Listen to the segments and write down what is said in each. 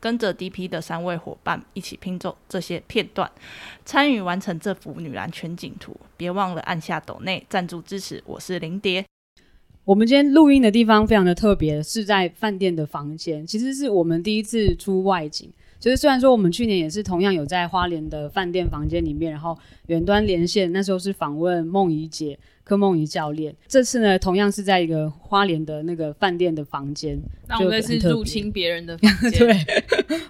跟着 DP 的三位伙伴一起拼凑这些片段，参与完成这幅女篮全景图。别忘了按下抖内赞助支持。我是林蝶。我们今天录音的地方非常的特别，是在饭店的房间。其实是我们第一次出外景。就是虽然说我们去年也是同样有在花莲的饭店房间里面，然后远端连线，那时候是访问梦怡姐。柯梦怡教练，这次呢，同样是在一个花莲的那个饭店的房间。那我们是入侵别人的 房间，对，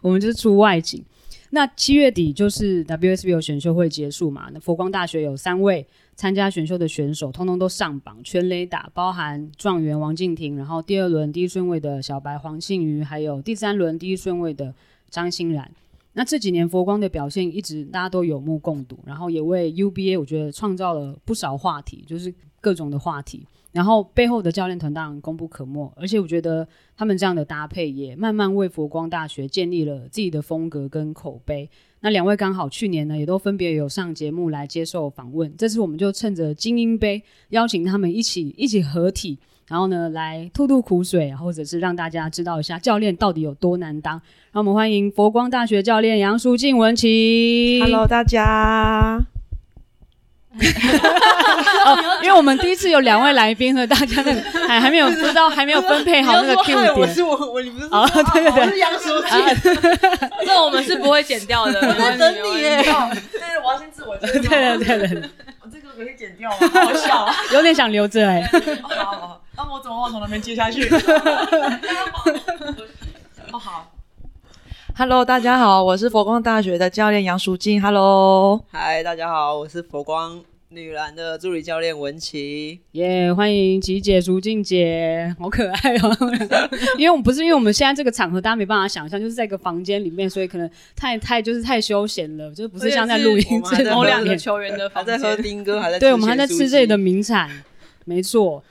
我们就是出外景。那七月底就是 WSBL 选秀会结束嘛？那佛光大学有三位参加选秀的选手，通通都上榜，全垒打，包含状元王敬婷，然后第二轮第一顺位的小白黄信瑜，还有第三轮第一顺位的张欣然。那这几年佛光的表现一直大家都有目共睹，然后也为 UBA 我觉得创造了不少话题，就是各种的话题。然后背后的教练团当然功不可没，而且我觉得他们这样的搭配也慢慢为佛光大学建立了自己的风格跟口碑。那两位刚好去年呢也都分别有上节目来接受访问，这次我们就趁着精英杯邀请他们一起一起合体。然后呢，来吐吐苦水，或者是让大家知道一下教练到底有多难当。让我们欢迎佛光大学教练杨淑静、文琪。Hello，大家。哦，因为我们第一次有两位来宾，和大家那还还没有不知道，还没有分配好那个 Q 点。我是我，我你不是哦，对对对，我是杨淑静。这我们是不会剪掉的。我在等你耶。对，我要先自我介绍。对对对对。我这个可以剪掉吗？好笑，有点想留着哎。好好。那我怎么往从那边接下去？哦好，Hello，大家好，我是佛光大学的教练杨淑静。Hello，嗨，大家好，我是佛光女篮的助理教练文琪。耶，yeah, 欢迎琪姐、淑静姐，好可爱哦。因为我们不是因为我们现在这个场合，大家没办法想象，就是在一个房间里面，所以可能太太就是太休闲了，就是不是像在录音这种两个球员的房间，在喝丁哥，还在对，我们还在吃这里的名产，没错。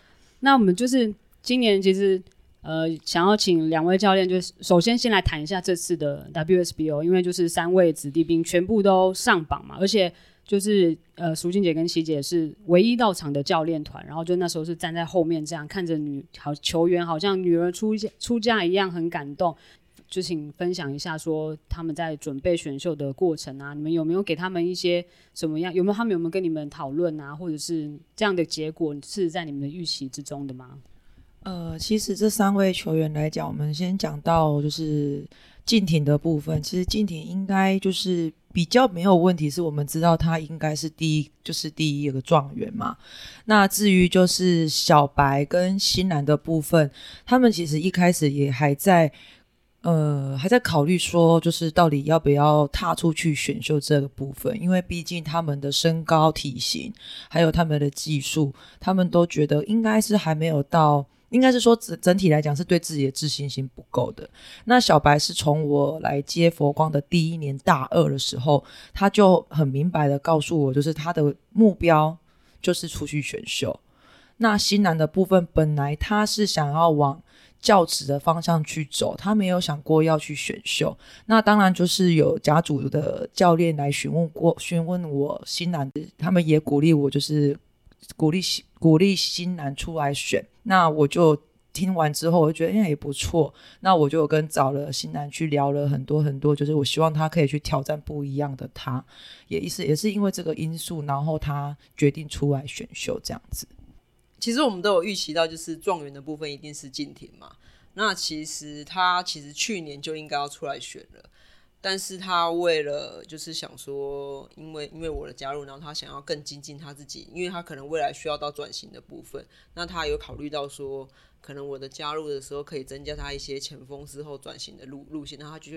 那我们就是今年其实呃想要请两位教练，就是首先先来谈一下这次的 WSBO，因为就是三位子弟兵全部都上榜嘛，而且就是呃苏静姐跟琪姐是唯一到场的教练团，然后就那时候是站在后面这样看着女好球员好像女儿出嫁出嫁一样很感动。就请分享一下，说他们在准备选秀的过程啊，你们有没有给他们一些什么样？有没有他们有没有跟你们讨论啊？或者是这样的结果是在你们的预期之中的吗？呃，其实这三位球员来讲，我们先讲到就是敬廷的部分。其实敬廷应该就是比较没有问题，是我们知道他应该是第一，就是第一个状元嘛。那至于就是小白跟新兰的部分，他们其实一开始也还在。呃，还在考虑说，就是到底要不要踏出去选秀这个部分，因为毕竟他们的身高、体型，还有他们的技术，他们都觉得应该是还没有到，应该是说整整体来讲是对自己的自信心不够的。那小白是从我来接佛光的第一年大二的时候，他就很明白的告诉我，就是他的目标就是出去选秀。那新南的部分，本来他是想要往。教职的方向去走，他没有想过要去选秀。那当然就是有甲组的教练来询问过，询问我新南，他们也鼓励我，就是鼓励鼓励新南出来选。那我就听完之后，我就觉得哎也不错。那我就跟找了新南去聊了很多很多，就是我希望他可以去挑战不一样的他。也意思也是因为这个因素，然后他决定出来选秀这样子。其实我们都有预期到，就是状元的部分一定是近田嘛。那其实他其实去年就应该要出来选了，但是他为了就是想说，因为因为我的加入，然后他想要更精进他自己，因为他可能未来需要到转型的部分，那他有考虑到说，可能我的加入的时候可以增加他一些前锋之后转型的路路线，那他就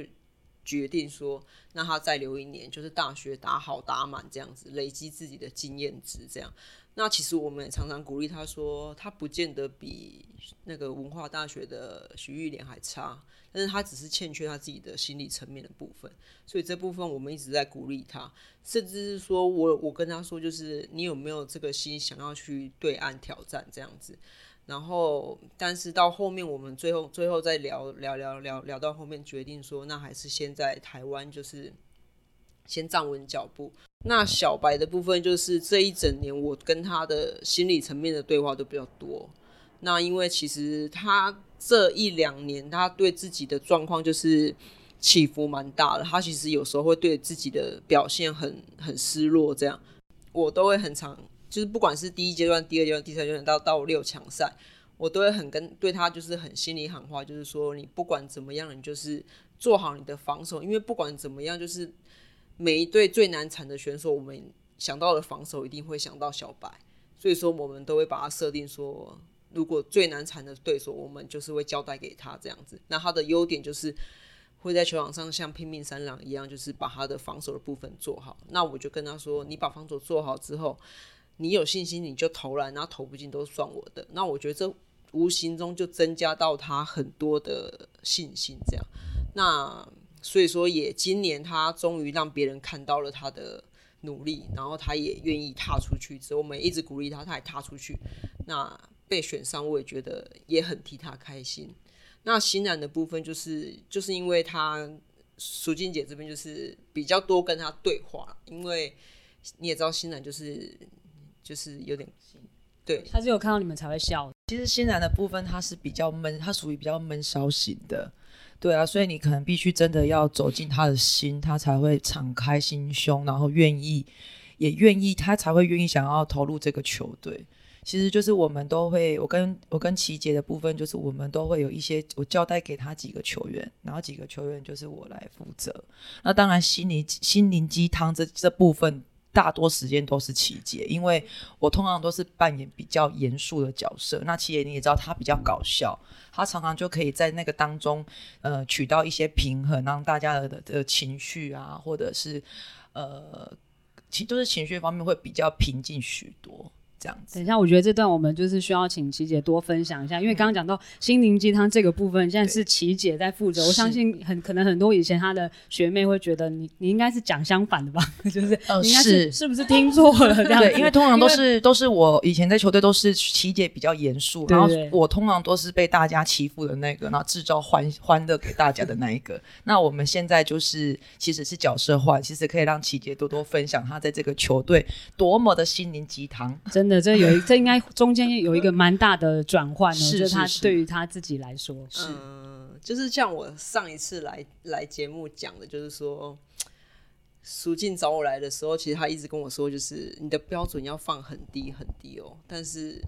决定说，那他再留一年，就是大学打好打满这样子，累积自己的经验值这样。那其实我们也常常鼓励他说，他不见得比那个文化大学的徐玉莲还差，但是他只是欠缺他自己的心理层面的部分，所以这部分我们一直在鼓励他，甚至是说我我跟他说，就是你有没有这个心想要去对岸挑战这样子。然后，但是到后面我们最后最后再聊聊聊聊聊到后面，决定说那还是先在台湾就是先站稳脚步。那小白的部分就是这一整年，我跟他的心理层面的对话都比较多。那因为其实他这一两年，他对自己的状况就是起伏蛮大的。他其实有时候会对自己的表现很很失落，这样我都会很常，就是不管是第一阶段、第二阶段、第三阶段到到六强赛，我都会很跟对他就是很心里喊话，就是说你不管怎么样，你就是做好你的防守，因为不管怎么样，就是。每一队最难缠的选手，我们想到的防守一定会想到小白，所以说我们都会把它设定说，如果最难缠的对手，我们就是会交代给他这样子。那他的优点就是会在球场上像拼命三郎一样，就是把他的防守的部分做好。那我就跟他说，你把防守做好之后，你有信心你就投篮，然后投不进都算我的。那我觉得这无形中就增加到他很多的信心，这样。那。所以说，也今年他终于让别人看到了他的努力，然后他也愿意踏出去。之后我们一直鼓励他，他也踏出去。那被选上，我也觉得也很替他开心。那欣然的部分，就是就是因为他淑静姐这边就是比较多跟他对话，因为你也知道欣然就是就是有点对，他只有看到你们才会笑。其实欣然的部分，他是比较闷，他属于比较闷骚型的。对啊，所以你可能必须真的要走进他的心，他才会敞开心胸，然后愿意，也愿意，他才会愿意想要投入这个球队。其实就是我们都会，我跟我跟琪姐的部分，就是我们都会有一些我交代给他几个球员，然后几个球员就是我来负责。那当然心灵心灵鸡汤这这部分。大多时间都是琪姐，因为我通常都是扮演比较严肃的角色。那琪姐你也知道，她比较搞笑，她常常就可以在那个当中，呃，取到一些平衡，让大家的的情绪啊，或者是呃，情都是情绪方面会比较平静许多。这样子，等一下，我觉得这段我们就是需要请琪姐多分享一下，因为刚刚讲到心灵鸡汤这个部分，现在是琪姐在负责。我相信很可能很多以前她的学妹会觉得你你应该是讲相反的吧？就是你应该是、呃、是，是不是听错了这样？对，因为通常都是都是我以前在球队都是琪姐比较严肃，然后我通常都是被大家欺负的那个，然后制造欢欢乐给大家的那一个。那我们现在就是其实是角色换，其实可以让琪姐多多分享她在这个球队多么的心灵鸡汤，真的。这有一，这应该中间有一个蛮大的转换哦，是就是他对于他自己来说是，嗯，就是像我上一次来来节目讲的，就是说，苏静找我来的时候，其实他一直跟我说，就是你的标准要放很低很低哦。但是，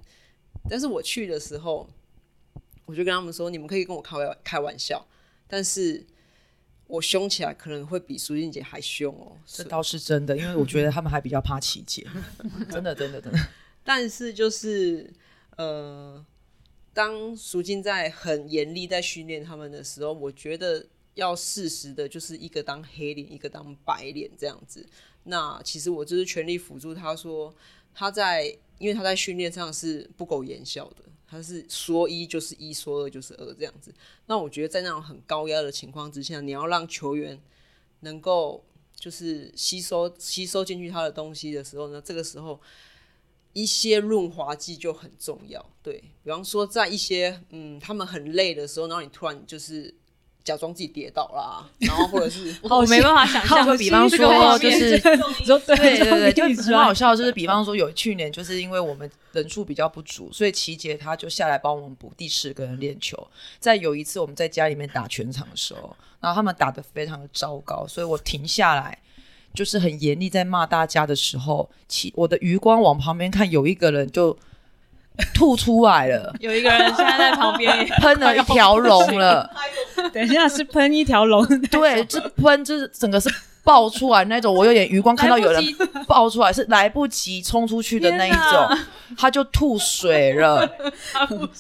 但是我去的时候，我就跟他们说，你们可以跟我开玩开玩笑，但是。我凶起来可能会比苏静姐还凶哦，这倒是真的，因为我觉得他们还比较怕琦姐，真的真的真的。但是就是呃，当淑静在很严厉在训练他们的时候，我觉得要适时的，就是一个当黑脸，一个当白脸这样子。那其实我就是全力辅助他说他在，因为他在训练上是不苟言笑的。他是说一就是一，说二就是二这样子。那我觉得在那种很高压的情况之下，你要让球员能够就是吸收吸收进去他的东西的时候呢，这个时候一些润滑剂就很重要。对，比方说在一些嗯他们很累的时候，然后你突然就是。假装自己跌倒啦，然后或者是 我没办法想象。比方说，就是对对对，就很好笑。就是比方说，有去年就是因为我们人数比较不足，所以琪姐她就下来帮我们补第十个人练球。在有一次我们在家里面打全场的时候，然后他们打的非常的糟糕，所以我停下来，就是很严厉在骂大家的时候，其我的余光往旁边看，有一个人就。吐出来了，有一个人现在在旁边 喷了一条龙了。等一下是喷一条龙，对，这喷就是整个是爆出来那种，我有点余光看到有人爆出来是来不及冲出去的那一种，他就吐水了，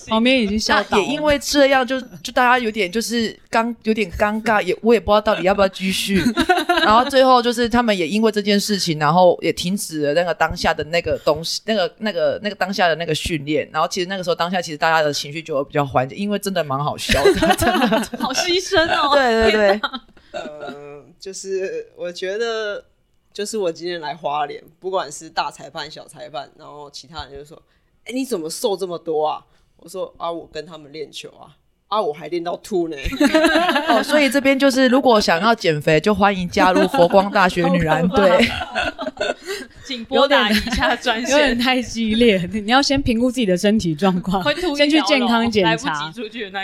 旁边已经笑到。也因为这样就，就就大家有点就是刚有点尴尬，也我也不知道到底要不要继续。然后最后就是他们也因为这件事情，然后也停止了那个当下的那个东西，那个那个那个当下的那个训练。然后其实那个时候当下其实大家的情绪就会比较缓解，因为真的蛮好笑的，真的好牺牲哦。对对对。呃，就是我觉得，就是我今天来花莲，不管是大裁判、小裁判，然后其他人就说：“哎、欸，你怎么瘦这么多啊？”我说：“啊，我跟他们练球啊，啊，我还练到吐呢。”哦，所以这边就是，如果想要减肥，就欢迎加入佛光大学女篮队。请拨打一下专线，有点太激烈。你要先评估自己的身体状况，先去健康检查。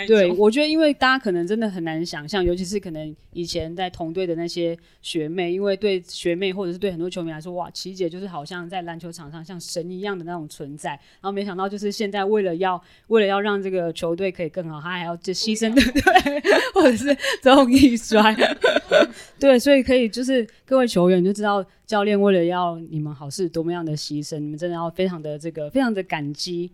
对，我觉得，因为大家可能真的很难想象，尤其是可能以前在同队的那些学妹，因为对学妹或者是对很多球迷来说，哇，琪姐就是好像在篮球场上像神一样的那种存在。然后没想到，就是现在为了要 为了要让这个球队可以更好，她还要就牺牲，对不对？或者是 综艺摔，对，所以可以就是各位球员就知道。教练为了要你们好是多么样的牺牲，你们真的要非常的这个非常的感激。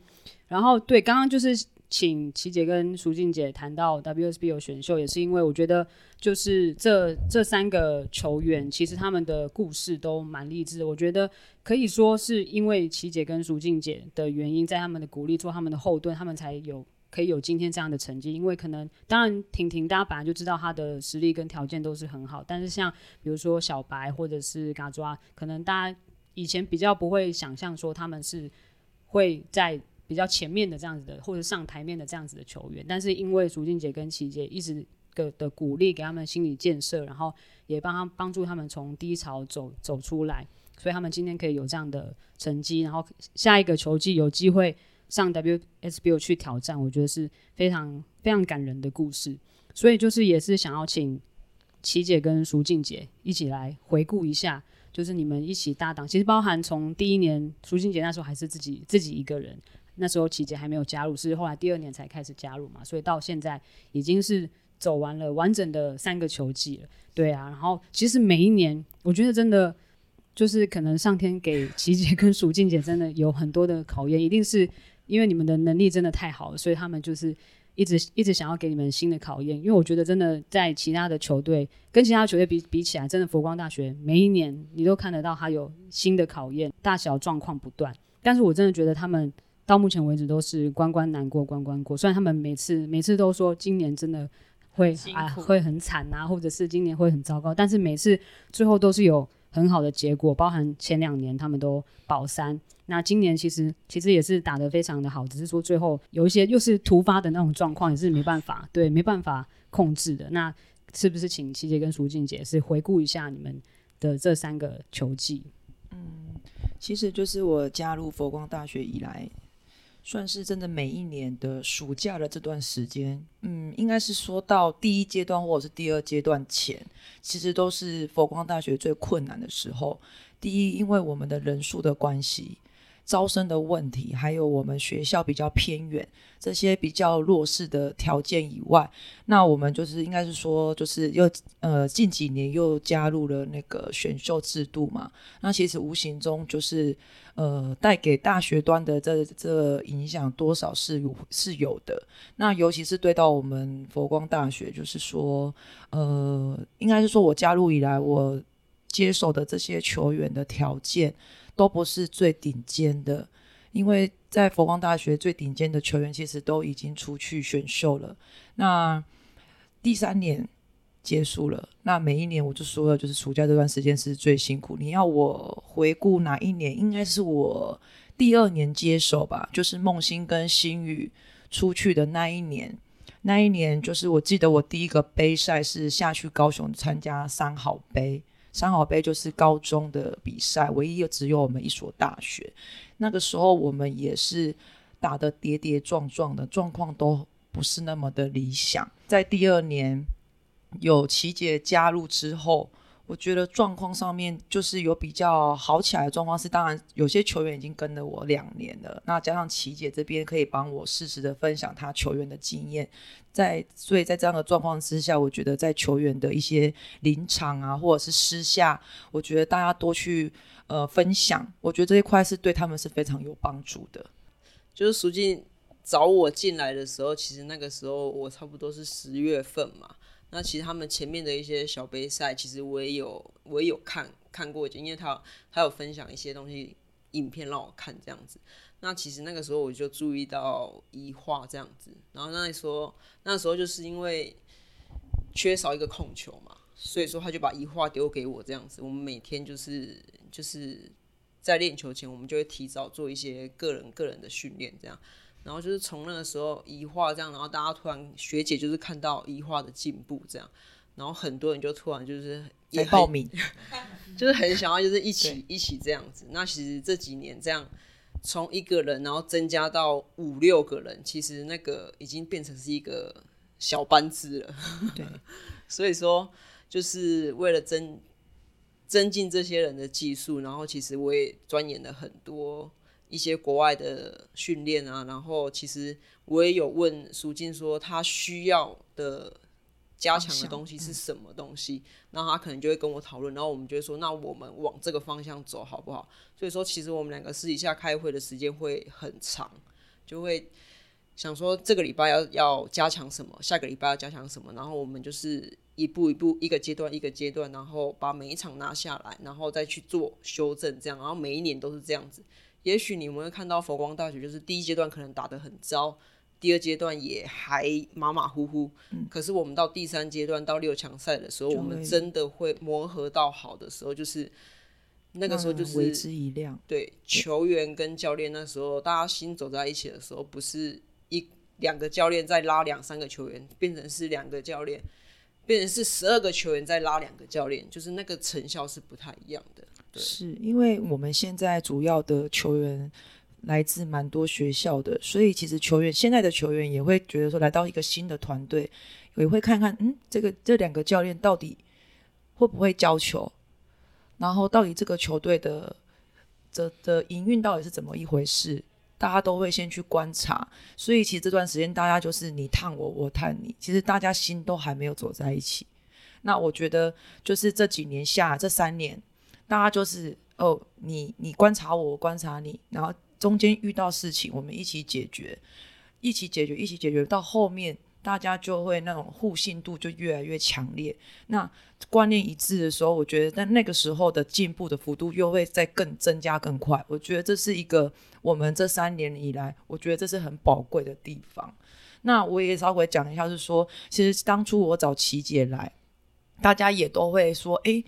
然后对，刚刚就是请琪姐跟淑静姐谈到 WSBL 选秀，也是因为我觉得就是这这三个球员其实他们的故事都蛮励志。我觉得可以说是因为琪姐跟淑静姐的原因，在他们的鼓励做他们的后盾，他们才有。可以有今天这样的成绩，因为可能当然婷婷大家本来就知道她的实力跟条件都是很好，但是像比如说小白或者是嘎抓，可能大家以前比较不会想象说他们是会在比较前面的这样子的，或者上台面的这样子的球员，但是因为竹静姐跟琪姐一直的的鼓励，给他们心理建设，然后也帮他帮助他们从低潮走走出来，所以他们今天可以有这样的成绩，然后下一个球季有机会。上 WSBL 去挑战，我觉得是非常非常感人的故事。所以就是也是想要请琪姐跟淑静姐一起来回顾一下，就是你们一起搭档。其实包含从第一年淑静姐那时候还是自己自己一个人，那时候琪姐还没有加入，是后来第二年才开始加入嘛。所以到现在已经是走完了完整的三个球季了。对啊，然后其实每一年，我觉得真的就是可能上天给琪姐跟淑静姐真的有很多的考验，一定是。因为你们的能力真的太好了，所以他们就是一直一直想要给你们新的考验。因为我觉得真的在其他的球队跟其他球队比比起来，真的佛光大学每一年你都看得到他有新的考验，大小状况不断。但是我真的觉得他们到目前为止都是关关难过关关过。虽然他们每次每次都说今年真的会啊会很惨啊，或者是今年会很糟糕，但是每次最后都是有很好的结果。包含前两年他们都保三。那今年其实其实也是打得非常的好，只是说最后有一些又是突发的那种状况，也是没办法对没办法控制的。那是不是请琦姐跟淑静姐是回顾一下你们的这三个球季？嗯，其实就是我加入佛光大学以来，算是真的每一年的暑假的这段时间，嗯，应该是说到第一阶段或者是第二阶段前，其实都是佛光大学最困难的时候。第一，因为我们的人数的关系。招生的问题，还有我们学校比较偏远，这些比较弱势的条件以外，那我们就是应该是说，就是又呃近几年又加入了那个选秀制度嘛，那其实无形中就是呃带给大学端的这这影响多少是有是有的。那尤其是对到我们佛光大学，就是说呃应该是说我加入以来，我接手的这些球员的条件。都不是最顶尖的，因为在佛光大学最顶尖的球员其实都已经出去选秀了。那第三年结束了，那每一年我就说了，就是暑假这段时间是最辛苦。你要我回顾哪一年，应该是我第二年接手吧，就是梦欣跟新宇出去的那一年。那一年就是我记得我第一个杯赛是下去高雄参加三好杯。三好杯就是高中的比赛，唯一只有我们一所大学。那个时候我们也是打得跌跌撞撞的，状况都不是那么的理想。在第二年有琪姐加入之后，我觉得状况上面就是有比较好起来的状况是，当然有些球员已经跟了我两年了，那加上琪姐这边可以帮我适时的分享她球员的经验，在所以在这样的状况之下，我觉得在球员的一些临场啊，或者是私下，我觉得大家多去呃分享，我觉得这一块是对他们是非常有帮助的。就是苏静找我进来的时候，其实那个时候我差不多是十月份嘛。那其实他们前面的一些小杯赛，其实我也有我也有看看过，因为他他有分享一些东西影片让我看这样子。那其实那个时候我就注意到一画这样子，然后那时候那时候就是因为缺少一个控球嘛，所以说他就把一画丢给我这样子。我们每天就是就是在练球前，我们就会提早做一些个人个人的训练这样。然后就是从那个时候移化这样，然后大家突然学姐就是看到移化的进步这样，然后很多人就突然就是也报名，就是很想要就是一起一起这样子。那其实这几年这样从一个人然后增加到五六个人，其实那个已经变成是一个小班制了。对，所以说就是为了增增进这些人的技术，然后其实我也钻研了很多。一些国外的训练啊，然后其实我也有问苏静说他需要的加强的东西是什么东西，那、嗯、他可能就会跟我讨论，然后我们就会说，那我们往这个方向走好不好？所以说，其实我们两个私底下开会的时间会很长，就会想说这个礼拜要要加强什么，下个礼拜要加强什么，然后我们就是一步一步，一个阶段一个阶段，然后把每一场拿下来，然后再去做修正，这样，然后每一年都是这样子。也许你们会看到佛光大学，就是第一阶段可能打得很糟，第二阶段也还马马虎虎。嗯、可是我们到第三阶段到六强赛的时候，我们真的会磨合到好的时候，就是那个时候就是为之一亮。对，球员跟教练那时候大家心走在一起的时候，不是一两个教练在拉两三个球员，变成是两个教练，变成是十二个球员在拉两个教练，就是那个成效是不太一样的。是因为我们现在主要的球员来自蛮多学校的，所以其实球员现在的球员也会觉得说，来到一个新的团队，也会看看，嗯，这个这两个教练到底会不会教球，然后到底这个球队的的的营运到底是怎么一回事，大家都会先去观察。所以其实这段时间大家就是你探我，我探你，其实大家心都还没有走在一起。那我觉得就是这几年下这三年。大家就是哦，你你观察我，我观察你，然后中间遇到事情，我们一起解决，一起解决，一起解决，到后面大家就会那种互信度就越来越强烈。那观念一致的时候，我觉得但那个时候的进步的幅度又会再更增加更快。我觉得这是一个我们这三年以来，我觉得这是很宝贵的地方。那我也稍微讲一下，是说其实当初我找琪姐来，大家也都会说，诶。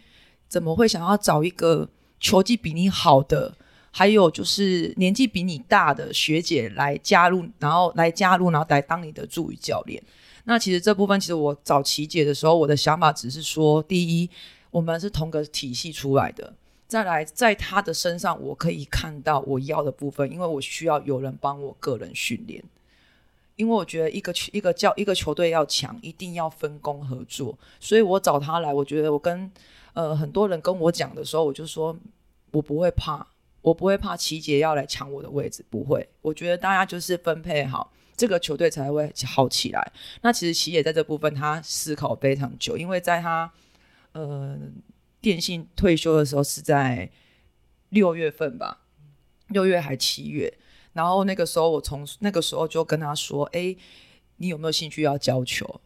怎么会想要找一个球技比你好的，还有就是年纪比你大的学姐来加入，然后来加入，然后来当你的助理教练？那其实这部分，其实我找琪姐的时候，我的想法只是说，第一，我们是同个体系出来的；再来，在她的身上，我可以看到我要的部分，因为我需要有人帮我个人训练。因为我觉得一个一个教一个球队要强，一定要分工合作，所以我找她来，我觉得我跟。呃，很多人跟我讲的时候，我就说，我不会怕，我不会怕琦姐要来抢我的位置，不会。我觉得大家就是分配好，这个球队才会好起来。那其实琦姐在这部分，她思考非常久，因为在她呃电信退休的时候是在六月份吧，六月还七月。然后那个时候，我从那个时候就跟她说，哎，你有没有兴趣要教球？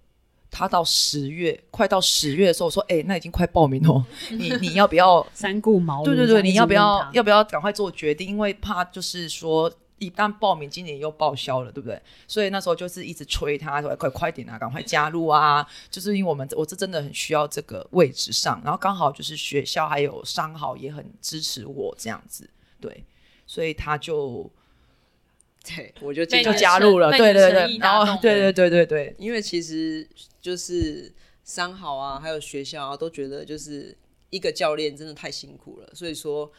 他到十月，快到十月的时候，我说：“哎、欸，那已经快报名了，你你要不要三顾茅庐？对对对，你要不要 要不要赶快做决定？因为怕就是说，一旦报名，今年又报销了，对不对？所以那时候就是一直催他说：快快点啊，赶快加入啊！就是因为我们我这真的很需要这个位置上，然后刚好就是学校还有商好也很支持我这样子，对，所以他就。”对，我就就加入了，对对对，然后对对对对对，因为其实就是三好啊，还有学校啊，都觉得就是一个教练真的太辛苦了，所以说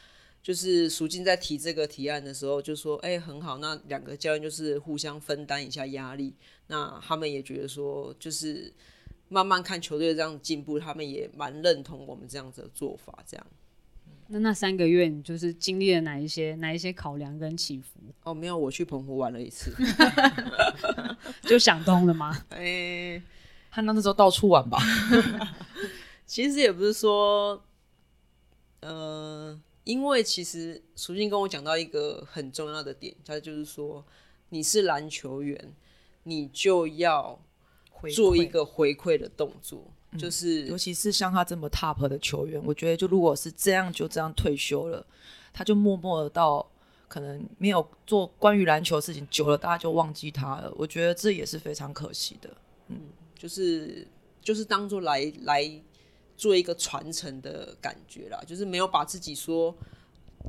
就是苏静在提这个提案的时候就说，哎、欸，很好，那两个教练就是互相分担一下压力，那他们也觉得说，就是慢慢看球队这样进步，他们也蛮认同我们这样子的做法。这样，那那三个月你就是经历了哪一些哪一些考量跟起伏？哦，没有，我去澎湖玩了一次 就想通了吗？哎、欸，他那时候到处玩吧。其实也不是说，呃，因为其实淑静跟我讲到一个很重要的点，他就是说，你是篮球员，你就要。做一个回馈的动作，嗯，就是尤其是像他这么 top 的球员，我觉得就如果是这样就这样退休了，他就默默的到可能没有做关于篮球的事情，久了大家就忘记他了。我觉得这也是非常可惜的。嗯，就是就是当做来来做一个传承的感觉啦，就是没有把自己说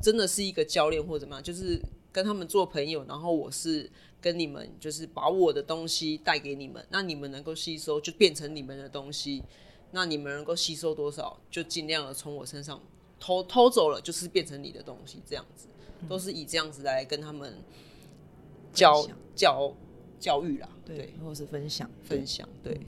真的是一个教练或怎么样，就是跟他们做朋友，然后我是。跟你们就是把我的东西带给你们，那你们能够吸收就变成你们的东西，那你们能够吸收多少就尽量的从我身上偷偷走了，就是变成你的东西，这样子都是以这样子来跟他们教教教育啦，对，或者是分享分享，对。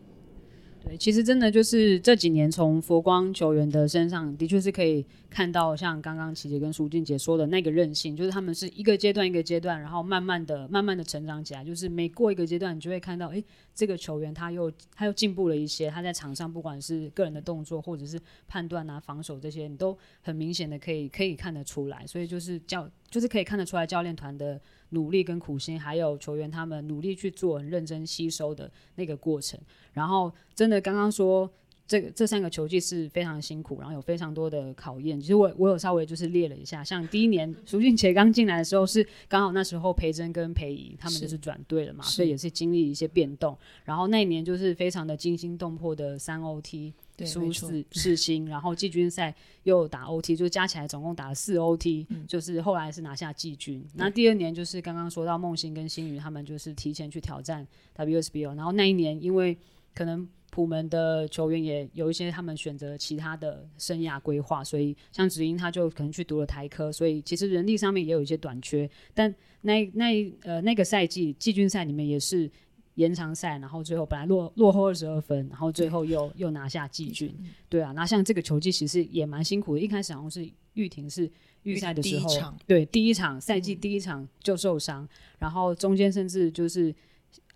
对，其实真的就是这几年从佛光球员的身上，的确是可以看到，像刚刚琪姐跟苏静姐说的那个韧性，就是他们是一个阶段一个阶段，然后慢慢的、慢慢的成长起来。就是每过一个阶段，你就会看到，哎，这个球员他又他又进步了一些。他在场上不管是个人的动作，或者是判断啊、防守这些，你都很明显的可以可以看得出来。所以就是教，就是可以看得出来教练团的努力跟苦心，还有球员他们努力去做、很认真吸收的那个过程。然后真的刚刚说这个这三个球季是非常辛苦，然后有非常多的考验。其实我我有稍微就是列了一下，像第一年苏俊杰刚进来的时候是刚好那时候培珍跟培仪他们就是转队了嘛，所以也是经历一些变动。然后那一年就是非常的惊心动魄的三 OT。输四世新，然后季军赛又打 OT，就加起来总共打了四 OT，嗯，就是后来是拿下季军。那第二年就是刚刚说到梦欣跟星宇他们就是提前去挑战 WSBO，然后那一年因为可能普门的球员也有一些他们选择其他的生涯规划，所以像子英他就可能去读了台科，所以其实人力上面也有一些短缺。但那那呃那个赛季季军赛里面也是。延长赛，然后最后本来落落后二十二分，然后最后又又拿下季军，对啊，那像这个球季其实也蛮辛苦的。一开始好像是玉婷是预赛的时候，对，第一场赛季第一场就受伤，嗯，然后中间甚至就是。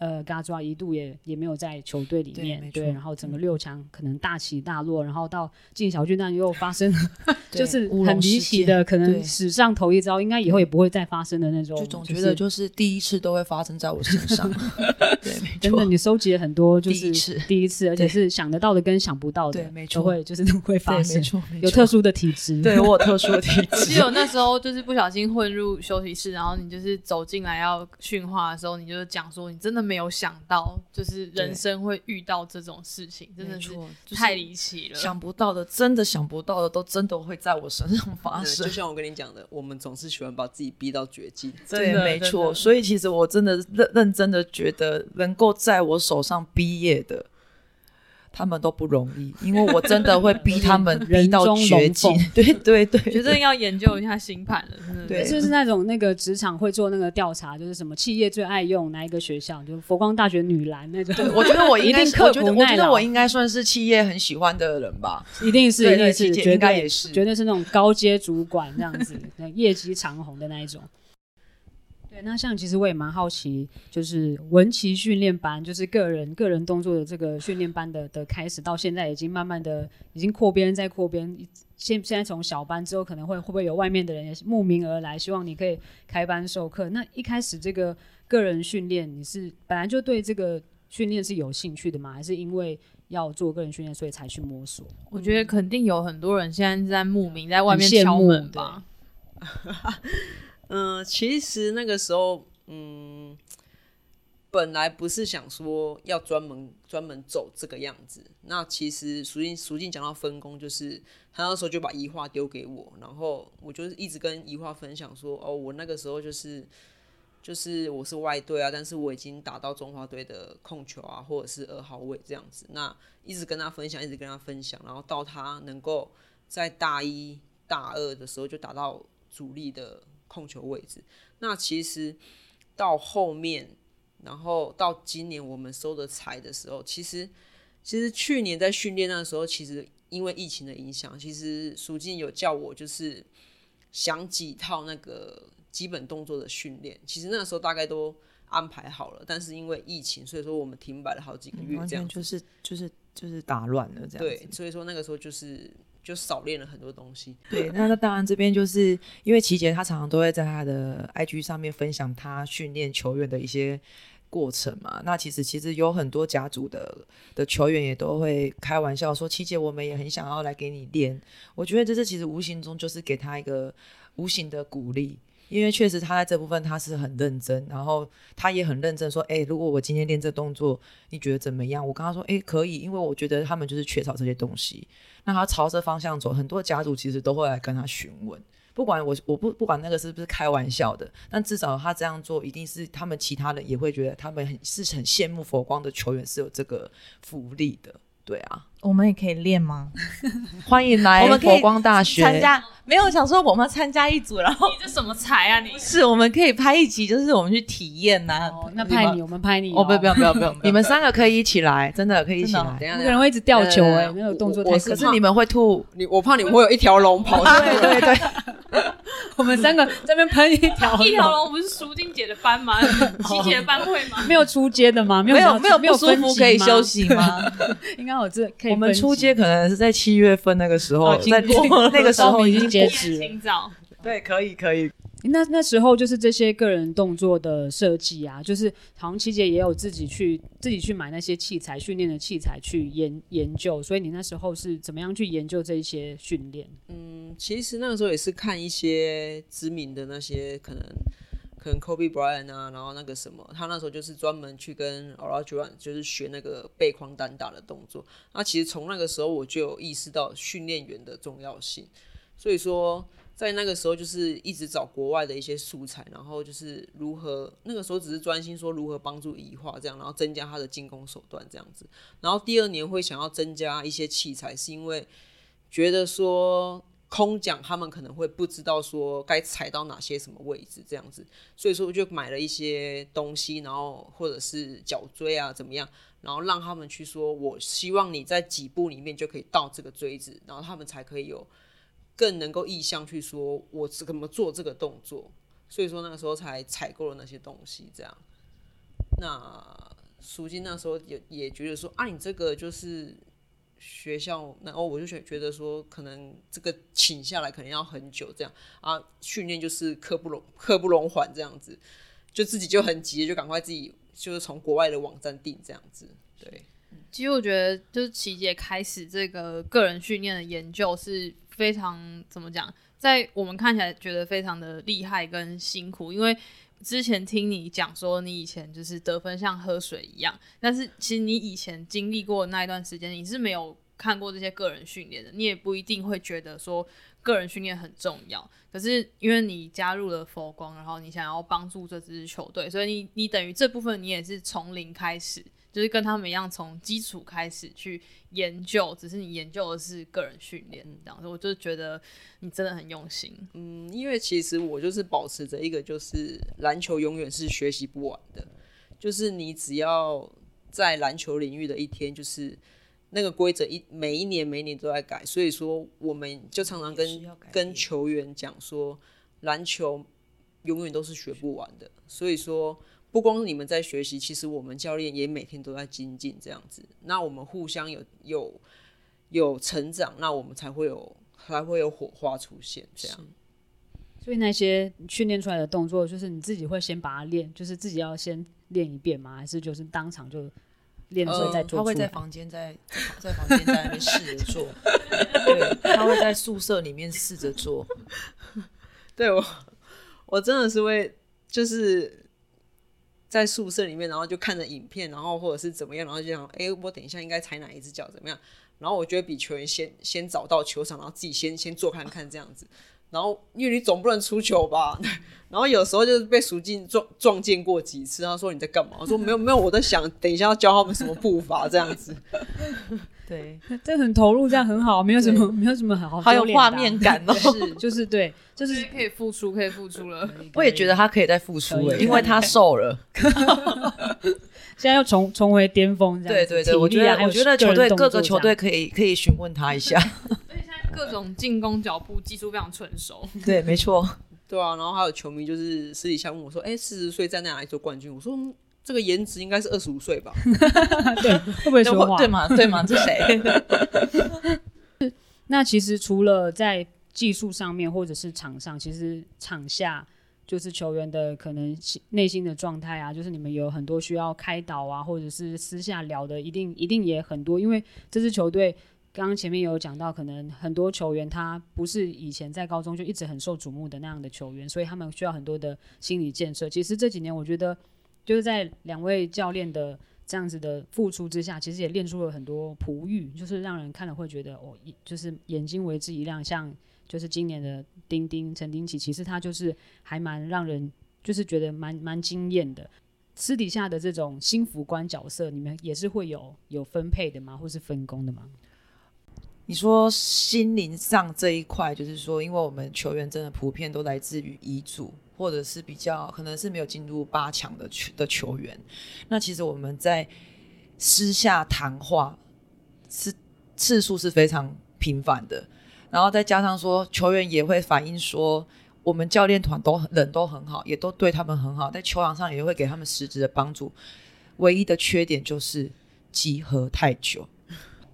呃，嘎抓一度也也没有在球队里面，对，对，然后整个六强可能大起大落，嗯、然后到进小巨蛋又发生，就是很离奇的，可能史上头一遭，应该以后也不会再发生的那种。就总觉得就是第一次都会发生在我身上，对，真的，你收集了很多，就是第一次，第一次，而且是想得到的跟想不到的，对，没错，都会就是都会发生，有特殊的体质，对我有特殊的体质。我记得我那时候就是不小心混入休息室，然后你就是走进来要训话的时候，你就讲说你真的没有想到。就是人生会遇到这种事情，真的是太离奇了。就是、想不到的，真的想不到的，都真的会在我身上发生。就像我跟你讲的，我们总是喜欢把自己逼到绝境。对，没错。所以其实我真的认认真的觉得，能够在我手上毕业的。他们都不容易，因为我真的会逼他们 逼到绝境。对对对，觉得要研究一下星盘了，真的。对，就是那种那个职场会做那个调查，就是什么企业最爱用哪一个学校，就是佛光大学女篮那种。我觉得我应该 是，我觉得我觉得我应该算是企业很喜欢的人吧，一定是，一定是，应该也是，绝对是那种高阶主管这样子，业绩长虹的那一种。对，那像其实我也蛮好奇，就是文琪训练班，就是个人个人动作的这个训练班的的开始，到现在已经慢慢的已经扩编再扩编，现现在从小班之后，可能会会不会有外面的人也慕名而来，希望你可以开班授课。那一开始这个个人训练，你是本来就对这个训练是有兴趣的吗？还是因为要做个人训练，所以才去摸索？我觉得肯定有很多人现在在慕名，在外面敲门吧。嗯，其实那个时候，嗯，本来不是想说要专门专门走这个样子。那其实淑静淑静讲到分工，就是他那时候就把一化丢给我，然后我就是一直跟一化分享说，哦，我那个时候就是就是我是外队啊，但是我已经打到中华队的控球啊，或者是二号位这样子。那一直跟他分享，一直跟他分享，然后到他能够在大一大二的时候就打到主力的。控球位置，那其实到后面，然后到今年我们收的财的时候，其实其实去年在训练那时候，其实因为疫情的影响，其实苏静有叫我就是想几套那个基本动作的训练。其实那个时候大概都安排好了，但是因为疫情，所以说我们停摆了好几个月，这样、嗯、就是就是就是打乱了这样。对，所以说那个时候就是就少练了很多东西。对，那那当然这边就是因为齐杰他常常都会在他的 IG 上面分享他训练球员的一些。过程嘛，那其实其实有很多甲组的的球员也都会开玩笑说，琪姐，我们也很想要来给你练。我觉得这是其实无形中就是给他一个无形的鼓励，因为确实他在这部分他是很认真，然后他也很认真说，哎、如果我今天练这动作，你觉得怎么样？我跟他说，哎、可以，因为我觉得他们就是缺少这些东西。那他朝着方向走，很多家族其实都会来跟他询问。不管我我不不管那个是不是开玩笑的，但至少他这样做，一定是他们其他人也会觉得他们很是很羡慕佛光的球员是有这个福利的，对啊。我们也可以练吗？欢迎来佛光大学参加。没有想说我们参加一组，然后你这什么才啊？你是我们可以拍一集，就是我们去体验呐、啊哦。那拍你，我们拍你。哦，不要不要不要不要，你们三个可以一起来，真的可以一起来。等下，那个人会一直吊球哎、欸，那个动作太可是你们会吐，你我怕你们会有一条龙跑 出来。对对对。我们三个这边喷一条一条龙，不是舒静姐的班吗？琦杰的班会吗？没有出街的吗？没有没有没有不舒服可以休息吗？应该我这可以。我们出街可能。嗯，是在七月份那个时候，哦、在 那个时候已经截止了。对，可以可以。那那时候就是这些个人动作的设计啊，就是好像琦杰也有自己去自己去买那些器材训练的器材去研研究。所以你那时候是怎么样去研究这一些训练？嗯，其实那个时候也是看一些知名的那些可能。可能 Kobe Bryant 啊，然后那个什么，他那时候就是专门去跟 Olajuwon 就是学那个背框单打的动作。那其实从那个时候我就有意识到训练员的重要性，所以说在那个时候就是一直找国外的一些素材，然后就是如何那个时候只是专心说如何帮助移化这样，然后增加他的进攻手段这样子。然后第二年会想要增加一些器材，是因为觉得说。空讲，他们可能会不知道说该踩到哪些什么位置这样子，所以说我就买了一些东西，然后或者是脚锥啊怎么样，然后让他们去说，我希望你在几步里面就可以到这个锥子，然后他们才可以有更能够意向去说我是怎么做这个动作，所以说那个时候才采购了那些东西这样。那苏金那时候也也觉得说啊，你这个就是。学校，然后我就觉觉得说，可能这个请下来可能要很久，这样啊，训练就是刻不容刻不容缓这样子，就自己就很急，就赶快自己就是从国外的网站订这样子。对，其实我觉得就是琪姐开始这个个人训练的研究是非常怎么讲，在我们看起来觉得非常的厉害跟辛苦，因为。之前听你讲说，你以前就是得分像喝水一样，但是其实你以前经历过那一段时间，你是没有看过这些个人训练的，你也不一定会觉得说个人训练很重要。可是因为你加入了佛光，然后你想要帮助这支球队，所以你你等于这部分你也是从零开始。就是跟他们一样，从基础开始去研究，只是你研究的是个人训练这样子，我就觉得你真的很用心。嗯，因为其实我就是保持着一个，就是篮球永远是学习不完的，就是你只要在篮球领域的一天，就是那个规则一每一年每一年都在改，所以说我们就常常跟跟球员讲说，篮球永远都是学不完的，所以说。不光是你们在学习，其实我们教练也每天都在精进这样子。那我们互相有有有成长，那我们才会有才会有火花出现这样。所以那些训练出来的动作，就是你自己会先把它练，就是自己要先练一遍吗？还是就是当场就练的时候再做？他会在房间在在房间在那边试着做，对，他会在宿舍里面试着做。对我，我真的是会就是。在宿舍里面，然后就看着影片，然后或者是怎么样，然后就想，哎、我等一下应该踩哪一只脚，怎么样？然后我觉得比球员先先找到球场，然后自己先先做看看这样子。然后因为你总不能出球吧？然后有时候就是被鼠进撞撞见过几次，他说你在干嘛？我说没有没有，我在想等一下要教他们什么步伐这样子。对，这很投入，这样很好，没有什么，没有什么很好，好有画面感哦。是，就是对，就是可以付出，可以付出了。我也觉得他可以再付出，因为他瘦了，现在又重重回巅峰。对对对，我觉得我觉得球队各个球队可以可以询问他一下。而且现在各种进攻脚步技术非常纯熟。对，没错。对啊，然后还有球迷就是私底下问我说：“哎，四十岁在哪里做冠军？”我说。这个颜值应该是二十五岁吧？对，会不会说话？对吗？对吗？是谁？那其实除了在技术上面，或者是场上，其实场下就是球员的可能内心的状态啊，就是你们有很多需要开导啊，或者是私下聊的，一定一定也很多。因为这支球队刚刚前面有讲到，可能很多球员他不是以前在高中就一直很受瞩目的那样的球员，所以他们需要很多的心理建设。其实这几年，我觉得。就是在两位教练的这样子的付出之下，其实也练出了很多璞玉，就是让人看了会觉得哦，就是眼睛为之一亮。像就是今年的丁丁陈丁启，其实他就是还蛮让人就是觉得蛮蛮惊艳的。私底下的这种心服官角色，你们也是会有有分配的吗？或是分工的吗？你说心灵上这一块，就是说，因为我们球员真的普遍都来自于乙组，或者是比较可能是没有进入八强的球的球员。那其实我们在私下谈话是次数是非常频繁的，然后再加上说球员也会反映说，我们教练团都人都很好，也都对他们很好，在球场上也会给他们实质的帮助。唯一的缺点就是集合太久，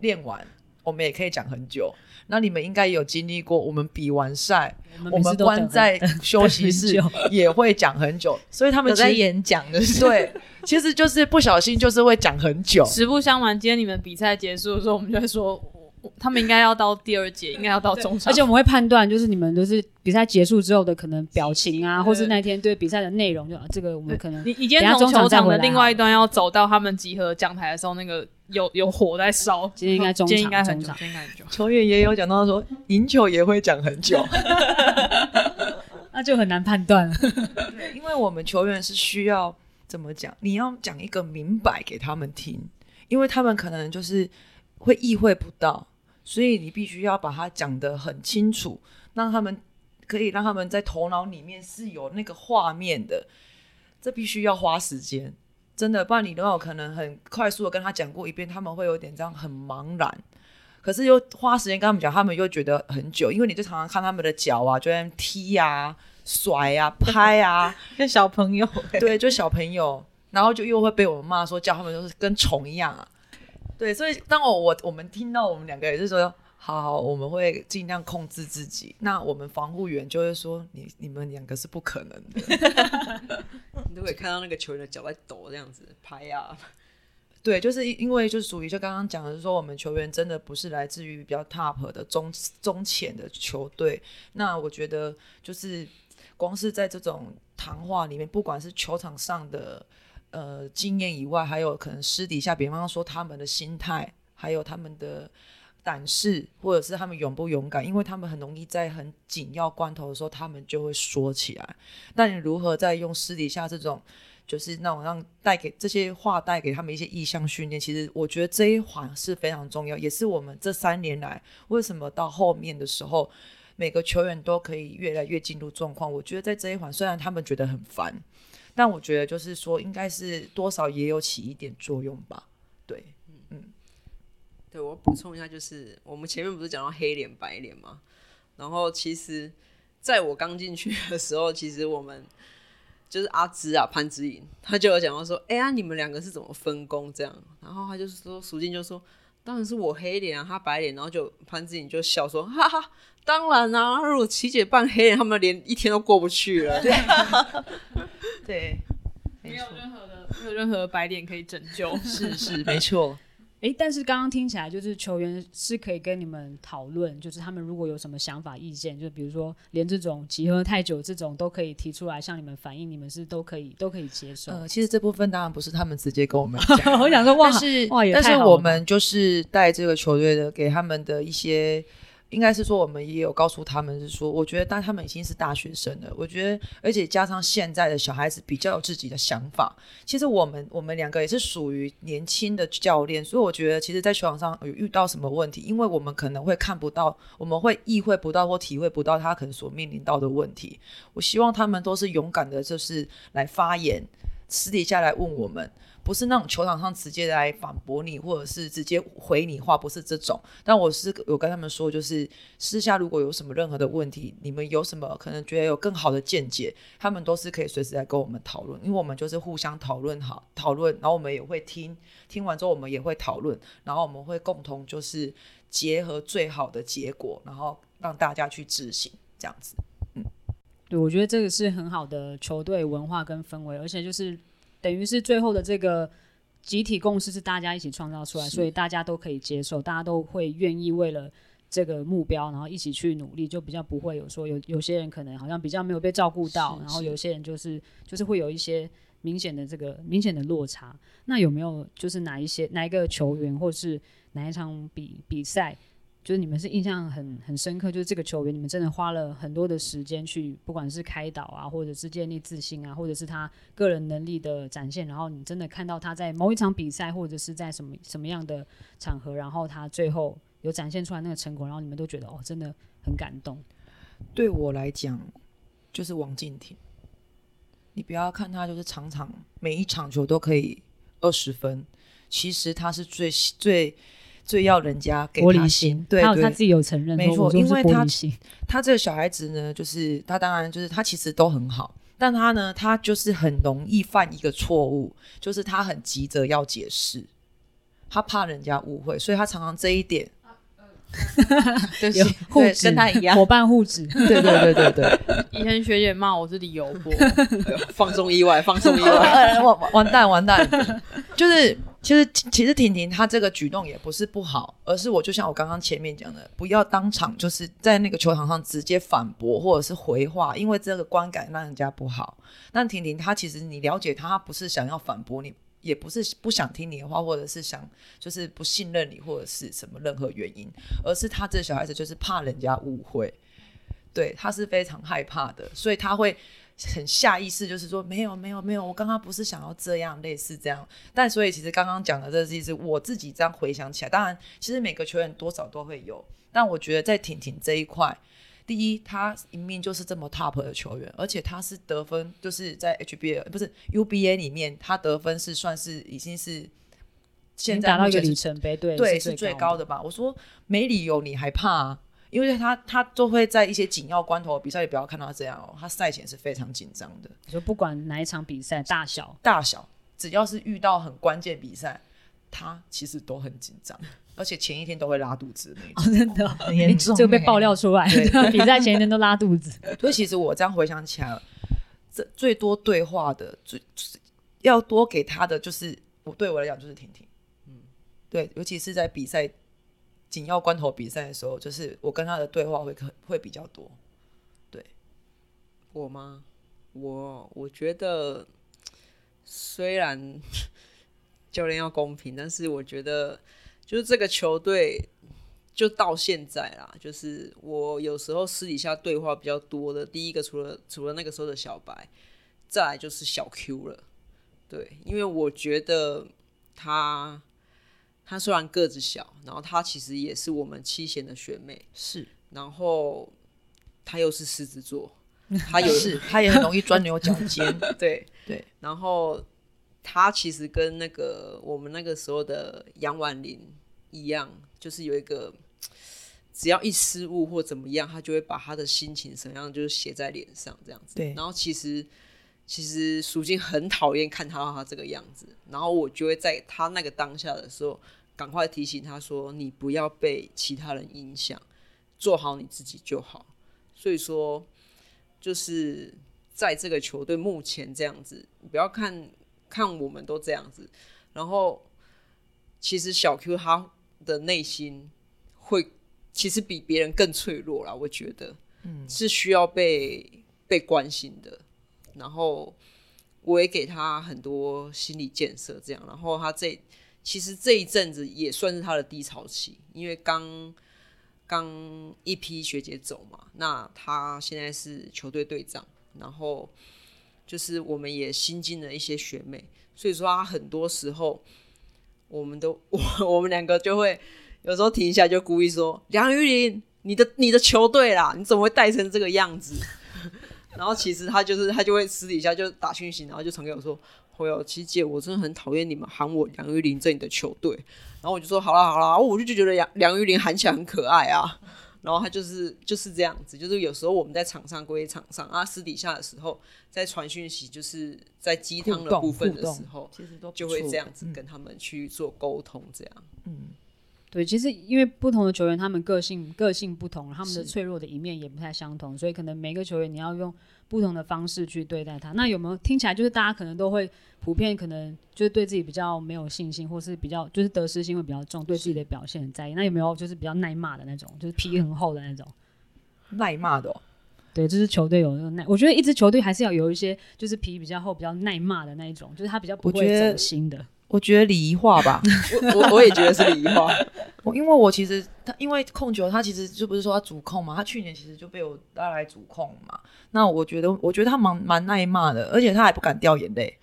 练完。我们也可以讲很久，那你们应该有经历过，我们比完赛，我们关在休息室也会讲很久，所以他们在演讲的时候，对，其实就是不小心就是会讲很久。实不相瞒，今天你们比赛结束的时候，我们就会说。他们应该要到第二节，应该要到 中场，而且我们会判断，就是你们都是比赛结束之后的可能表情啊，或是那天对比赛的内容，就这个我们可能你你今天从球场的另外一端要走到他们集合讲台的时候，那个有有火在烧。今天应该中场，今天应该很久，球员也有讲到说，赢球也会讲很久，那就很难判断了。对，因为我们球员是需要怎么讲？你要讲一个明白给他们听，因为他们可能就是。会意会不到，所以你必须要把它讲得很清楚，让他们可以让他们在头脑里面是有那个画面的。这必须要花时间，真的，不然你都有可能很快速的跟他讲过一遍，他们会有点这样很茫然。可是又花时间跟他们讲，他们又觉得很久，因为你就常常看他们的脚啊，就在踢啊、甩啊、拍啊，跟小朋友，对，就小朋友，然后就又会被我们骂说叫他们就是跟虫一样啊。对，所以当我我我们听到我们两个也是说，好好，我们会尽量控制自己。那我们防护员就会说，你你们两个是不可能的。你都可以看到那个球员的脚在抖，这样子拍啊。对，就是因为就是属于就刚刚讲的是说，我们球员真的不是来自于比较 top 的中中浅的球队。那我觉得就是光是在这种谈话里面，不管是球场上的。呃，经验以外，还有可能私底下，比方说他们的心态，还有他们的胆识，或者是他们勇不勇敢，因为他们很容易在很紧要关头的时候，他们就会说起来。但你如何在用私底下这种，就是那种让带给这些话带给他们一些意向训练，其实我觉得这一环是非常重要，也是我们这三年来为什么到后面的时候，每个球员都可以越来越进入状况。我觉得在这一环，虽然他们觉得很烦。但我觉得就是说，应该是多少也有起一点作用吧。对，嗯嗯，对，我补充一下，就是我们前面不是讲到黑脸白脸嘛？然后其实在我刚进去的时候，其实我们就是阿芝啊潘之颖，他就有讲到说，哎呀，你们两个是怎么分工这样？然后他就是说，苏静就说，当然是我黑脸啊，他白脸。然后就潘之颖就笑说，哈哈，当然啊，如果琪姐扮黑脸，他们连一天都过不去了。对对，没有任何的，没有任何白脸可以拯救。是 是，没错。哎，但是刚刚听起来，就是球员是可以跟你们讨论，就是他们如果有什么想法、意见，就比如说连这种集合太久这种都可以提出来向你们反映，你们是都可以都可以接受。呃，其实这部分当然不是他们直接跟我们 讲，我想说哇，但是哇，但是我们就是带这个球队的，给他们的一些应该是说，我们也有告诉他们是说，我觉得但他们已经是大学生了，我觉得，而且加上现在的小孩子比较有自己的想法。其实我们我们两个也是属于年轻的教练，所以我觉得，其实，在球场上有遇到什么问题，因为我们可能会看不到，我们会意会不到或体会不到他可能所面临到的问题。我希望他们都是勇敢的，就是来发言，私底下来问我们。不是那种球场上直接来反驳你，或者是直接回你话，不是这种。但我是有跟他们说，就是私下如果有什么任何的问题，你们有什么可能觉得有更好的见解，他们都是可以随时来跟我们讨论，因为我们就是互相讨论好讨论，然后我们也会听，听完之后我们也会讨论，然后我们会共同就是结合最好的结果，然后让大家去执行这样子。嗯，对，我觉得这个是很好的球队文化跟氛围，而且就是。等于是最后的这个集体共识是大家一起创造出来，所以大家都可以接受，大家都会愿意为了这个目标，然后一起去努力，就比较不会有说有有些人可能好像比较没有被照顾到，然后有些人就是就是会有一些明显的这个明显的落差。那有没有就是哪一些哪一个球员或是哪一场比比赛？就是你们是印象很很深刻，就是这个球员，你们真的花了很多的时间去，不管是开导啊，或者是建立自信啊，或者是他个人能力的展现，然后你真的看到他在某一场比赛，或者是在什么什么样的场合，然后他最后有展现出来那个成果，然后你们都觉得哦，真的很感动。对我来讲，就是王敬亭。你不要看他就是场场每一场球都可以二十分，其实他是最最。最要人家给他心，心。对，还有他自己有承认，没错，因为他他这个小孩子呢，就是他当然就是他其实都很好，但他呢，他就是很容易犯一个错误，就是他很急着要解释，他怕人家误会，所以他常常这一点，有护指跟他一样，伙伴护指，对对对对对。以前学姐骂我是理由波，放松意外，放松意外，完完蛋完蛋，就是。其实，其实婷婷她这个举动也不是不好，而是我就像我刚刚前面讲的，不要当场就是在那个球场上直接反驳或者是回话，因为这个观感让人家不好。但婷婷她其实你了解她，她不是想要反驳你，也不是不想听你的话，或者是想就是不信任你，或者是什么任何原因，而是他这小孩子就是怕人家误会，对，他是非常害怕的，所以他会。很下意识，就是说没有没有没有，我刚刚不是想要这样，类似这样。但所以其实刚刚讲的这其实我自己这样回想起来，当然其实每个球员多少都会有。但我觉得在婷婷这一块，第一，他明明就是这么 top 的球员，而且他是得分，就是在 HBA 不是 UBA 里面，他得分是算是已经是现在达到一个里程碑，对对，是最高的吧？我说没理由你还怕啊？因为他他都会在一些紧要关头比赛，也不要看到他这样哦，他赛前是非常紧张的。就不管哪一场比赛，大小大小，只要是遇到很关键比赛，他其实都很紧张，而且前一天都会拉肚子那种。哦，真的，哦，很严重，这个被爆料出来，比赛前一天都拉肚子。所以其实我这样回想起来，这最多对话的，最要多给他的，就是我对我来讲就是婷婷。嗯，对，尤其是在比赛。紧要关头比赛的时候，就是我跟他的对话会会比较多。对，我吗？我我觉得虽然 教练要公平，但是我觉得就是这个球队就到现在啦，就是我有时候私底下对话比较多的，第一个除了除了那个时候的小白，再来就是小 Q 了。对，因为我觉得他。他虽然个子小，然后他其实也是我们七贤的学妹，是。然后他又是狮子座，他有是，他也很容易钻牛角尖。对对。然后他其实跟那个我们那个时候的杨婉玲一样，就是有一个只要一失误或怎么样，他就会把他的心情怎样，就是写在脸上这样子。对。然后其实其实苏静很讨厌看他他这个样子，然后我就会在他那个当下的时候。赶快提醒他说：“你不要被其他人影响，做好你自己就好。”所以说，就是在这个球队目前这样子，你不要看看我们都这样子，然后其实小 Q 他的内心会其实比别人更脆弱啦，我觉得，嗯，是需要被被关心的。然后我也给他很多心理建设，这样，然后他这。其实这一阵子也算是他的低潮期，因为刚刚一批学姐走嘛，那他现在是球队队长，然后就是我们也新进了一些学妹，所以说她很多时候，我们都我我们两个就会有时候停一下就故意说梁玉玲，你的你的球队啦，你怎么会带成这个样子？然后其实他就是他就会私底下就打讯息，然后就传给我说：“朋友，琪姐，我真的很讨厌你们喊我梁玉玲这你的球队。”然后我就说：“好啦好啦，我就就觉得梁梁玉玲喊起来很可爱啊。”然后他就是就是这样子，就是有时候我们在场上归场上啊，私底下的时候在传讯息，就是在鸡汤的部分的时候，其实都就会这样子跟他们去做沟通，这样。嗯。对，其实因为不同的球员，他们个性个性不同，他们的脆弱的一面也不太相同，所以可能每个球员你要用不同的方式去对待他。那有没有听起来就是大家可能都会普遍可能就是对自己比较没有信心，或是比较就是得失心会比较重，对自己的表现很在意。那有没有就是比较耐骂的那种，就是皮很厚的那种？耐骂的、哦，对，就是球队有那种耐。我觉得一支球队还是要有一些就是皮比较厚、比较耐骂的那一种，就是他比较不会走心的。我觉得礼仪化吧，我我我也觉得是礼仪化。我因为我其实他因为控球，他其实就不是说他主控嘛，他去年其实就被我带来主控嘛。那我觉得，我觉得他蛮蛮耐骂的，而且他还不敢掉眼泪。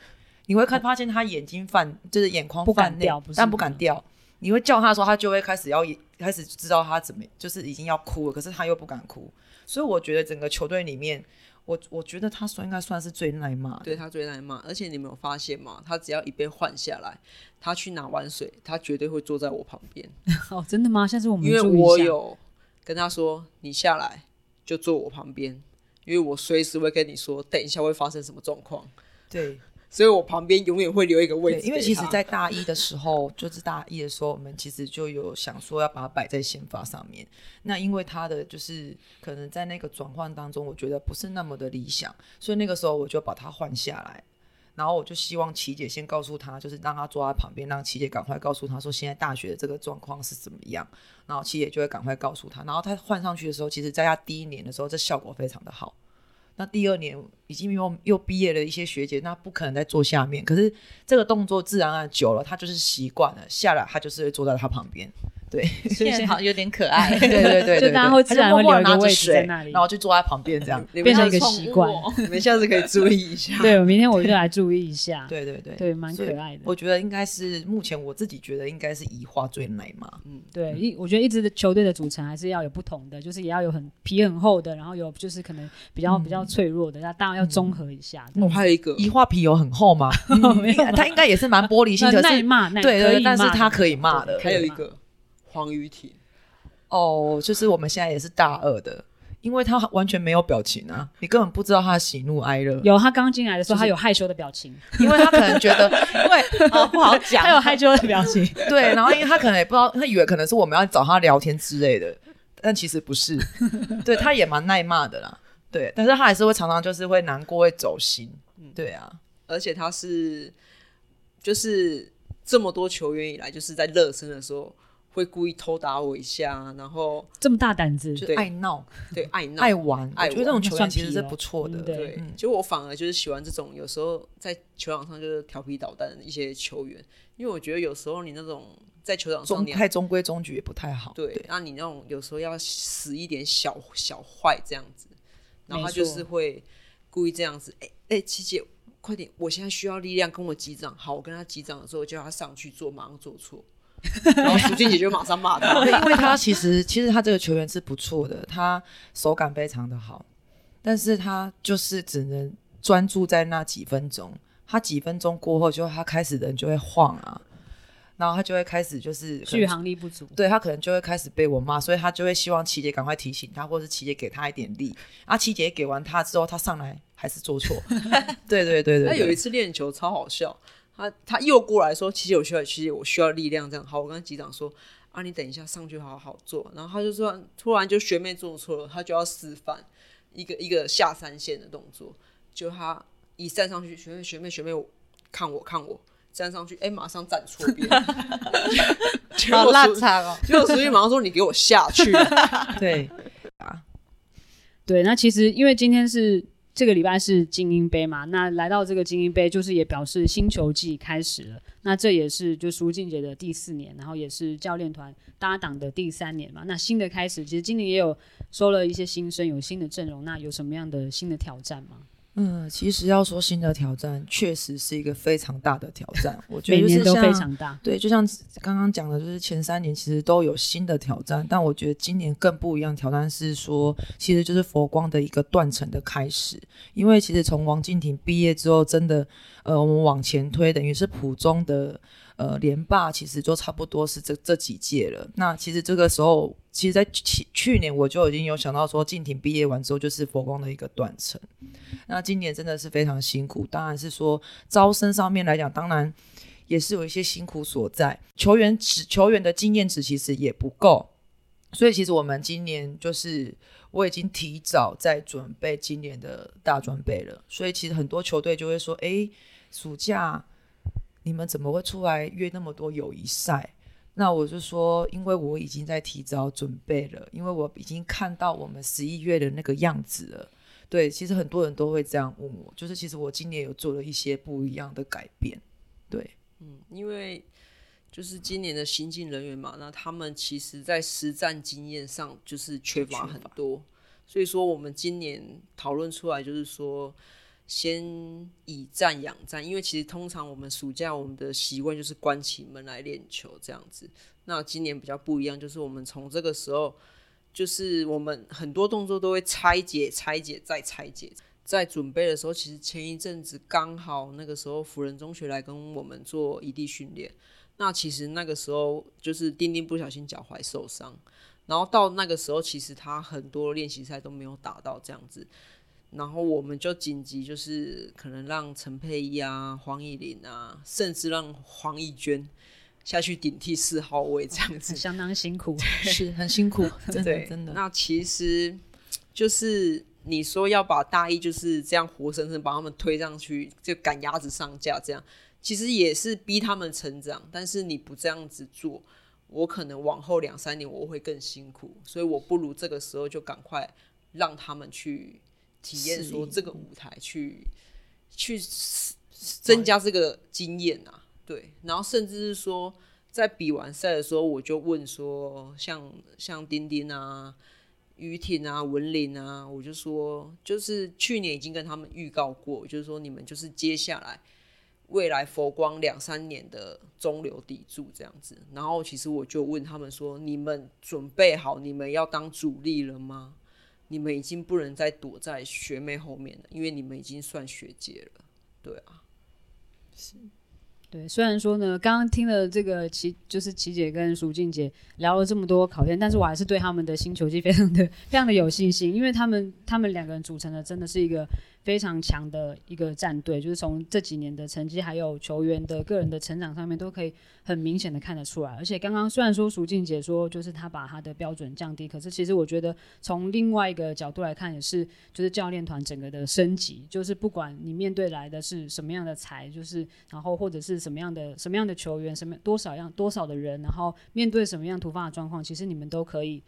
你会看发现他眼睛泛，就是眼眶泛泪，但不敢掉。你会叫他的时候，他就会开始要开始知道他怎么，就是已经要哭了，可是他又不敢哭。所以我觉得整个球队里面。我我觉得他算应该算是最耐骂，对他最耐骂，而且你没有发现吗？他只要一被换下来，他去拿完水，他绝对会坐在我旁边。哦，真的吗？下次我们因为我有跟他说，你下来就坐我旁边，因为我随时会跟你说，等一下会发生什么状况。对。所以我旁边永远会留一个位置，因为其实，在大一的时候，就是大一的时候，我们其实就有想说要把它摆在宪法上面。那因为他的就是可能在那个转换当中，我觉得不是那么的理想，所以那个时候我就把它换下来。然后我就希望琪姐先告诉他，就是让他坐在旁边，让琪姐赶快告诉他说现在大学的这个状况是怎么样。然后琪姐就会赶快告诉他。然后他换上去的时候，其实在他第一年的时候，这效果非常的好。那第二年已经又又毕业了一些学姐，那不可能再坐下面。可是这个动作自然而然久了，他就是习惯了，下来他就是会坐在他旁边。对，所以现在好像有点可爱。对对对对，就大家会自然会留一个位置在那里，然后就坐在旁边这样，变成一个习惯。你们下次可以注意一下。对，我明天我就来注意一下。对对对，对，蛮可爱的。我觉得应该是目前我自己觉得应该是移花最美嘛。嗯，对，一我觉得一支球队的组成还是要有不同的，就是也要有很皮很厚的，然后有就是可能比较比较脆弱的，那当然要综合一下。我还有一个移花皮有很厚吗？他应该也是蛮玻璃心的，耐骂，对对，但是他可以骂的。还有一个黄雨婷。哦，就是我们现在也是大二的，因为他完全没有表情啊，你根本不知道他的喜怒哀乐。有，他刚进来的时候，他有害羞的表情，因为他可能觉得，因为啊不好讲，他有害羞的表情。对，然后因为他可能也不知道，他以为可能是我们要找他聊天之类的，但其实不是。对，他也蛮耐骂的啦，对，但是他还是会常常就是会难过，会走心。对啊，而且他是就是这么多球员以来，就是在热身的时候。会故意偷打我一下，然后这么大胆子，就爱闹，对，爱闹，爱玩。我觉得这种球员其实是不错的，对。就我反而就是喜欢这种有时候在球场上就是调皮捣蛋的一些球员，因为我觉得有时候你那种在球场上太中规中矩也不太好。对，那你那种有时候要使一点小小坏这样子，然后他就是会故意这样子，哎哎，琪姐，快点，我现在需要力量，跟我击掌。好，我跟他击掌的时候，叫他上去做，马上做错。然后苏俊杰就马上骂他，因为他其实其实他这个球员是不错的，他手感非常的好，但是他就是只能专注在那几分钟，他几分钟过后就他开始人就会晃啊，然后他就会开始就是续航力不足，对他可能就会开始被我骂，所以他就会希望琪姐赶快提醒他，或是琪姐给他一点力，啊，琪姐给完他之后，他上来还是做错，对，对对对对，他有一次练球超好笑。他他又过来说：“其实我需要，其实我需要力量。”这样好，我跟机长说：“啊，你等一下上去好好做。”然后他就说：“突然就学妹做错了，他就要示范一个一个下三线的动作。就他一站上去，学妹学妹学妹我看我看我站上去，哎、欸，马上站错边，好拉长哦！结果苏玉马上说：‘你给我下去。’对啊，对。那其实因为今天是。这个礼拜是精英杯嘛，那来到这个精英杯，就是也表示新球季开始了。那这也是就苏静姐的第四年，然后也是教练团搭档的第三年嘛。那新的开始，其实今年也有收了一些新生，有新的阵容。那有什么样的新的挑战吗？嗯，其实要说新的挑战，确实是一个非常大的挑战。我觉得每年都非常大。对，就像刚刚讲的，就是前三年其实都有新的挑战，但我觉得今年更不一样。挑战是说，其实就是佛光的一个断层的开始。因为其实从王敬亭毕业之后，真的，呃，我们往前推，等于是普中的。呃，连霸其实就差不多是这这几届了。那其实这个时候，其实，在去去年我就已经有想到说，靖婷毕业完之后就是佛光的一个断层。那今年真的是非常辛苦，当然是说招生上面来讲，当然也是有一些辛苦所在。球员值球员的经验值其实也不够，所以其实我们今年就是我已经提早在准备今年的大准备了。所以其实很多球队就会说，哎，暑假。你们怎么会出来约那么多友谊赛？那我就说，因为我已经在提早准备了，因为我已经看到我们十一月的那个样子了。对，其实很多人都会这样问我，就是其实我今年有做了一些不一样的改变。对，嗯，因为就是今年的新进人员嘛，那他们其实在实战经验上就是缺乏很多，所以说我们今年讨论出来就是说。先以战养战，因为其实通常我们暑假我们的习惯就是关起门来练球这样子。那今年比较不一样，就是我们从这个时候，就是我们很多动作都会拆解、拆解再拆解。在准备的时候，其实前一阵子刚好那个时候辅仁中学来跟我们做异地训练。那其实那个时候就是丁丁不小心脚踝受伤，然后到那个时候，其实他很多练习赛都没有打到这样子。然后我们就紧急，就是可能让陈佩仪啊、黄以玲啊，甚至让黄义娟下去顶替四号位，这样子 相当辛苦，是很辛苦，真的真的。那其实就是你说要把大一就是这样活生生把他们推上去，就赶鸭子上架，这样其实也是逼他们成长。但是你不这样子做，我可能往后两三年我会更辛苦，所以我不如这个时候就赶快让他们去。体验说这个舞台去去增加这个经验啊，对，然后甚至是说在比完赛的时候，我就问说，像像丁丁啊、于婷啊、文林啊，我就说，就是去年已经跟他们预告过，就是说你们就是接下来未来佛光两三年的中流砥柱这样子。然后其实我就问他们说，你们准备好你们要当主力了吗？你们已经不能再躲在学妹后面了，因为你们已经算学姐了，对啊，是，对。虽然说呢，刚刚听了这个琪，就是琪姐跟淑静姐聊了这么多考验，但是我还是对他们的新球季非常的非常的有信心，因为他们他们两个人组成的真的是一个。非常强的一个战队，就是从这几年的成绩，还有球员的个人的成长上面，都可以很明显的看得出来。而且刚刚虽然说淑静姐说，就是她把她的标准降低，可是其实我觉得从另外一个角度来看，也是就是教练团整个的升级，就是不管你面对来的是什么样的才，就是然后或者是什么样的什么样的球员，什么多少样多少的人，然后面对什么样突发的状况，其实你们都可以。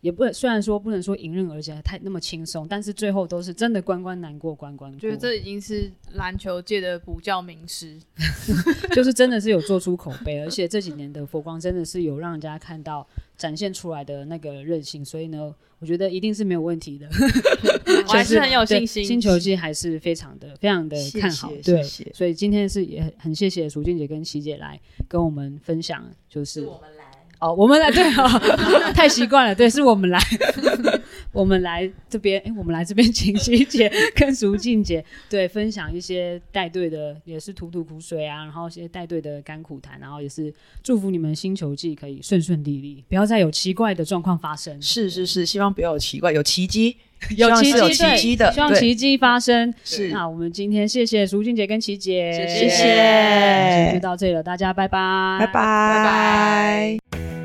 也不能，虽然说不能说迎刃而解，太那么轻松，但是最后都是真的关关难过关关过。觉得这已经是篮球界的补教名师，就是真的是有做出口碑，而且这几年的佛光真的是有让人家看到展现出来的那个韧性，所以呢，我觉得一定是没有问题的。我还是很有信心，新球季还是非常的非常的看好。谢谢对，谢谢所以今天是也很谢谢淑静姐跟琪姐来跟我们分享，就是。是哦，我们来对哦，太习惯了，对，是我们来，我们来这边，哎，我们来这边，请徐姐跟淑静姐 对分享一些带队的，也是吐吐苦水啊，然后一些带队的甘苦谈，然后也是祝福你们星球季可以顺顺利利，不要再有奇怪的状况发生。是是是，希望不要有奇怪，有奇迹，有奇迹，有奇迹的，希望奇迹发生。是，那我们今天谢谢淑静姐跟琪姐，谢谢，就到这里了，大家拜拜，拜拜，拜拜。